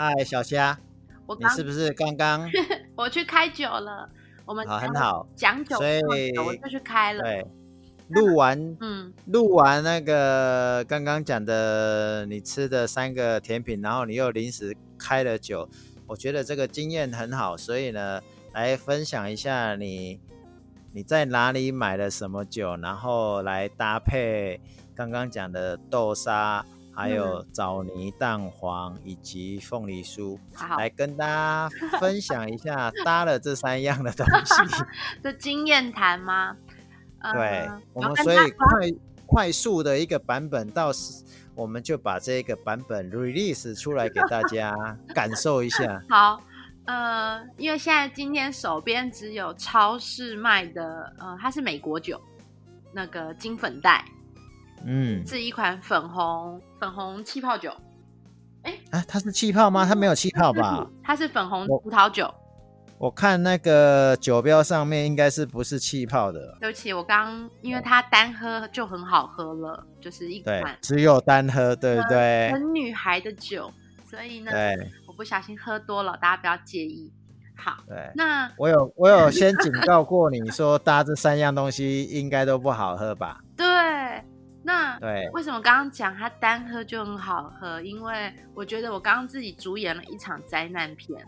嗨，小虾，我你是不是刚刚 我去开酒了？我们好很好讲酒，所以我就去开了。对，录完 嗯，录完那个刚刚讲的你吃的三个甜品，然后你又临时开了酒，我觉得这个经验很好，所以呢，来分享一下你你在哪里买了什么酒，然后来搭配刚刚讲的豆沙。还有枣泥蛋黄以及凤梨酥，好来跟大家分享一下 搭了这三样的东西 的经验谈吗？对，呃、我们所以快快速的一个版本，到时我们就把这个版本 release 出来给大家 感受一下。好，呃，因为现在今天手边只有超市卖的，呃，它是美国酒，那个金粉黛。嗯，是一款粉红粉红气泡酒。哎，啊，它是气泡吗？它没有气泡吧？它是粉红葡萄酒。我，看那个酒标上面应该是不是气泡的？对不起，我刚因为它单喝就很好喝了，就是一款只有单喝，对不对？很女孩的酒，所以呢，我不小心喝多了，大家不要介意。好，对，那我有我有先警告过你说搭这三样东西应该都不好喝吧？对。那对，为什么刚刚讲它单喝就很好喝？因为我觉得我刚刚自己主演了一场灾难片，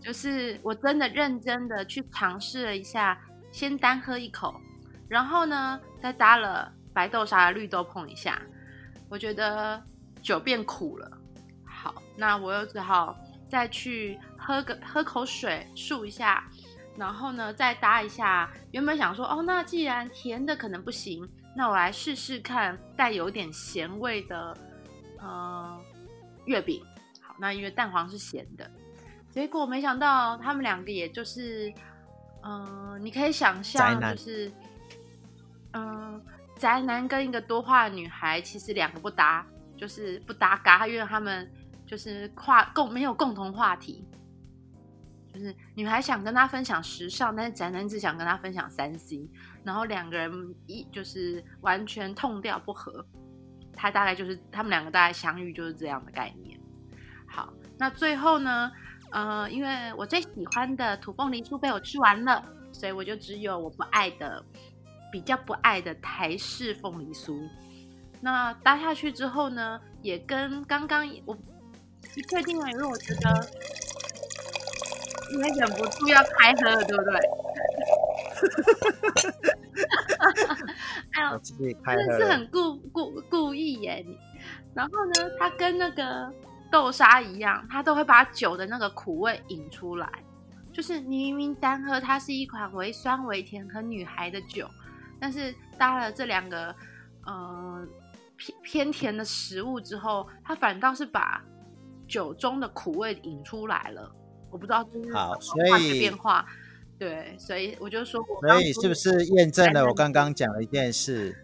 就是我真的认真的去尝试了一下，先单喝一口，然后呢再搭了白豆沙的绿豆碰一下，我觉得酒变苦了。好，那我又只好再去喝个喝口水漱一下，然后呢再搭一下。原本想说哦，那既然甜的可能不行。那我来试试看带有点咸味的，呃，月饼。好，那因为蛋黄是咸的，结果没想到他们两个也就是，嗯、呃，你可以想象就是，嗯、呃，宅男跟一个多话的女孩其实两个不搭，就是不搭嘎，因为他们就是跨共没有共同话题。就是女孩想跟他分享时尚，但是宅男只想跟他分享三 C，然后两个人一就是完全痛调不合。他大概就是他们两个大概相遇就是这样的概念。好，那最后呢，呃，因为我最喜欢的土凤梨酥被我吃完了，所以我就只有我不爱的比较不爱的台式凤梨酥。那搭下去之后呢，也跟刚刚我不确定了，因为我觉得。因为忍不住要开喝了，对不对？哎呦，真的是很故故故意耶！然后呢，它跟那个豆沙一样，它都会把酒的那个苦味引出来。就是你明明单喝，它是一款微酸微甜和女孩的酒，但是搭了这两个呃偏偏甜的食物之后，它反倒是把酒中的苦味引出来了。我不知道好，所以变化，对，所以我就说，所以是不是验证了我刚刚讲的一件事？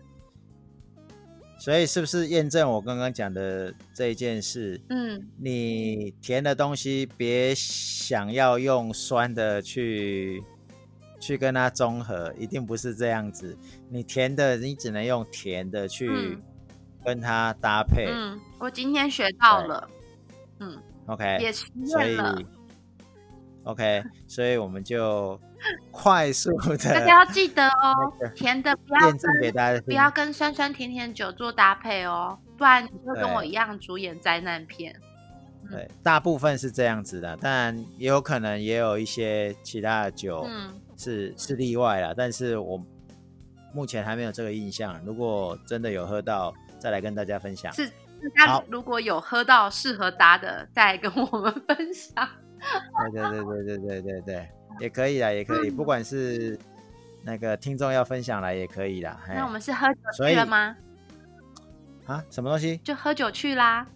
所以是不是验证我刚刚讲的这一件事？嗯，你甜的东西别想要用酸的去去跟它综合，一定不是这样子。你甜的，你只能用甜的去跟它搭配。嗯，我今天学到了。嗯，OK，也实验了。所以 OK，所以我们就快速的，大家要记得哦，甜的不要跟不要跟酸酸甜甜酒做搭配哦，不然你就跟我一样主演灾难片。对，嗯、大部分是这样子的，当然也有可能也有一些其他的酒是、嗯、是例外啦，但是我目前还没有这个印象。如果真的有喝到，再来跟大家分享。是，那如果有喝到适合搭的，再跟我们分享。对对对对对对对对，也可以啦，也可以，不管是那个听众要分享来也可以啦。那我们是喝酒去了吗？啊，什么东西？就喝酒去啦。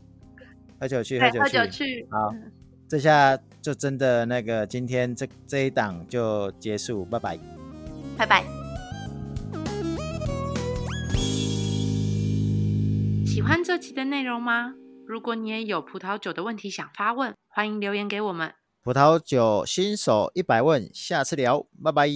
喝酒去，喝酒去。喝酒去。好，这下就真的那个，今天这这一档就结束，拜拜。拜拜。喜欢这期的内容吗？如果你也有葡萄酒的问题想发问，欢迎留言给我们。葡萄酒新手一百问，下次聊，拜拜。